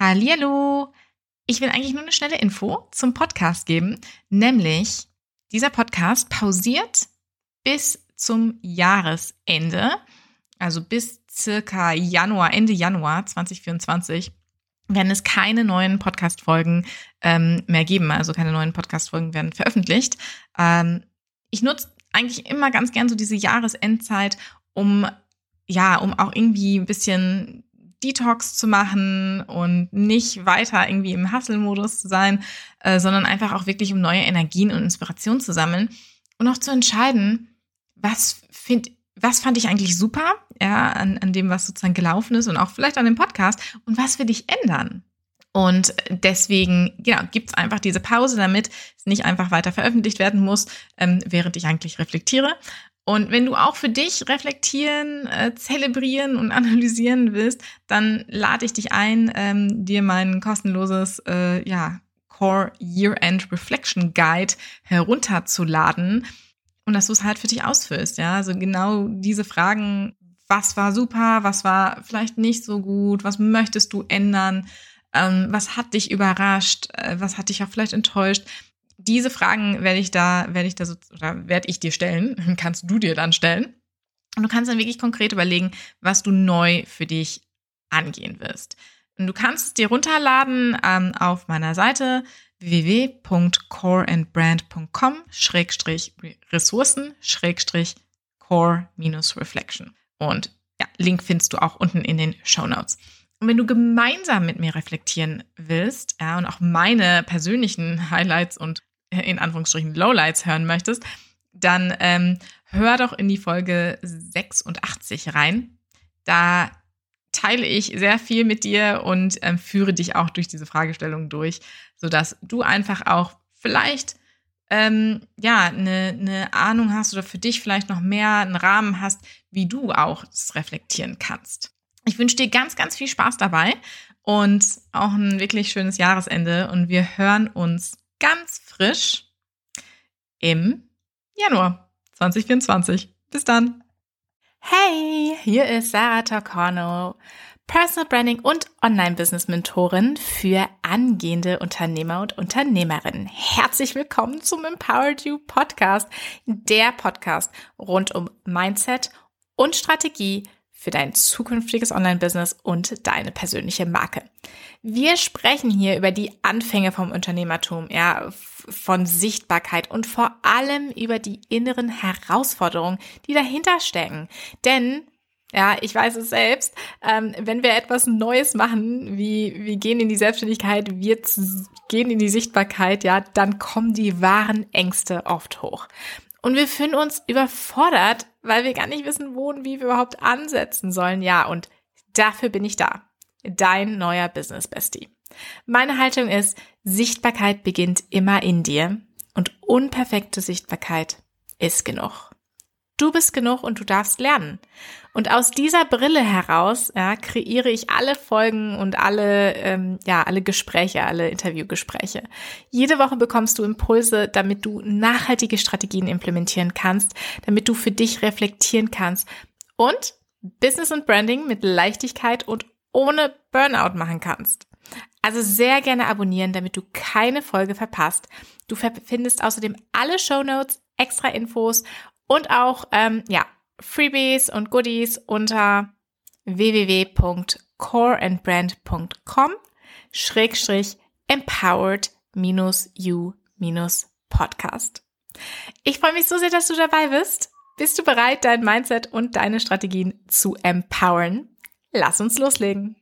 Hallihallo! Ich will eigentlich nur eine schnelle Info zum Podcast geben, nämlich dieser Podcast pausiert bis zum Jahresende, also bis circa Januar, Ende Januar 2024 werden es keine neuen Podcast-Folgen ähm, mehr geben. Also keine neuen Podcast-Folgen werden veröffentlicht. Ähm, ich nutze eigentlich immer ganz gern so diese Jahresendzeit, um ja, um auch irgendwie ein bisschen Detox zu machen und nicht weiter irgendwie im Hustle-Modus zu sein, äh, sondern einfach auch wirklich um neue Energien und Inspiration zu sammeln und auch zu entscheiden, was find, was fand ich eigentlich super, ja, an, an dem, was sozusagen gelaufen ist und auch vielleicht an dem Podcast und was will ich ändern? Und deswegen, genau, gibt's einfach diese Pause, damit es nicht einfach weiter veröffentlicht werden muss, ähm, während ich eigentlich reflektiere. Und wenn du auch für dich reflektieren, äh, zelebrieren und analysieren willst, dann lade ich dich ein, ähm, dir mein kostenloses äh, ja, Core Year-End Reflection Guide herunterzuladen und dass du es halt für dich ausfüllst. Ja, also genau diese Fragen, was war super, was war vielleicht nicht so gut, was möchtest du ändern, ähm, was hat dich überrascht, äh, was hat dich auch vielleicht enttäuscht diese Fragen werde ich da, werde ich da so, oder werde ich dir stellen, kannst du dir dann stellen. Und du kannst dann wirklich konkret überlegen, was du neu für dich angehen wirst. Und du kannst es dir runterladen ähm, auf meiner Seite www.coreandbrand.com Schrägstrich Ressourcen Schrägstrich Core minus Reflection. Und ja, Link findest du auch unten in den Show Notes. Und wenn du gemeinsam mit mir reflektieren willst, ja, und auch meine persönlichen Highlights und in Anführungsstrichen Lowlights hören möchtest, dann ähm, hör doch in die Folge 86 rein. Da teile ich sehr viel mit dir und ähm, führe dich auch durch diese Fragestellung durch, sodass du einfach auch vielleicht ähm, ja eine, eine Ahnung hast oder für dich vielleicht noch mehr einen Rahmen hast, wie du auch das reflektieren kannst. Ich wünsche dir ganz, ganz viel Spaß dabei und auch ein wirklich schönes Jahresende und wir hören uns ganz frisch im Januar 2024. Bis dann. Hey, hier ist Sarah Torcorno, Personal Branding und Online-Business-Mentorin für angehende Unternehmer und Unternehmerinnen. Herzlich willkommen zum Empowered You Podcast, der Podcast rund um Mindset und Strategie für dein zukünftiges Online-Business und deine persönliche Marke. Wir sprechen hier über die Anfänge vom Unternehmertum, ja, von Sichtbarkeit und vor allem über die inneren Herausforderungen, die dahinter stecken. Denn ja, ich weiß es selbst. Ähm, wenn wir etwas Neues machen, wie wir gehen in die Selbstständigkeit, wir gehen in die Sichtbarkeit, ja, dann kommen die wahren Ängste oft hoch. Und wir fühlen uns überfordert, weil wir gar nicht wissen, wo und wie wir überhaupt ansetzen sollen. Ja, und dafür bin ich da. Dein neuer Business Bestie. Meine Haltung ist, Sichtbarkeit beginnt immer in dir und unperfekte Sichtbarkeit ist genug. Du bist genug und du darfst lernen. Und aus dieser Brille heraus ja, kreiere ich alle Folgen und alle, ähm, ja, alle Gespräche, alle Interviewgespräche. Jede Woche bekommst du Impulse, damit du nachhaltige Strategien implementieren kannst, damit du für dich reflektieren kannst und Business und Branding mit Leichtigkeit und ohne Burnout machen kannst. Also sehr gerne abonnieren, damit du keine Folge verpasst. Du findest außerdem alle Show Notes, extra Infos und auch ähm, ja, Freebies und Goodies unter www.coreandbrand.com schrägstrich empowered minus you minus podcast. Ich freue mich so sehr, dass du dabei bist. Bist du bereit, dein Mindset und deine Strategien zu empowern? Lass uns loslegen.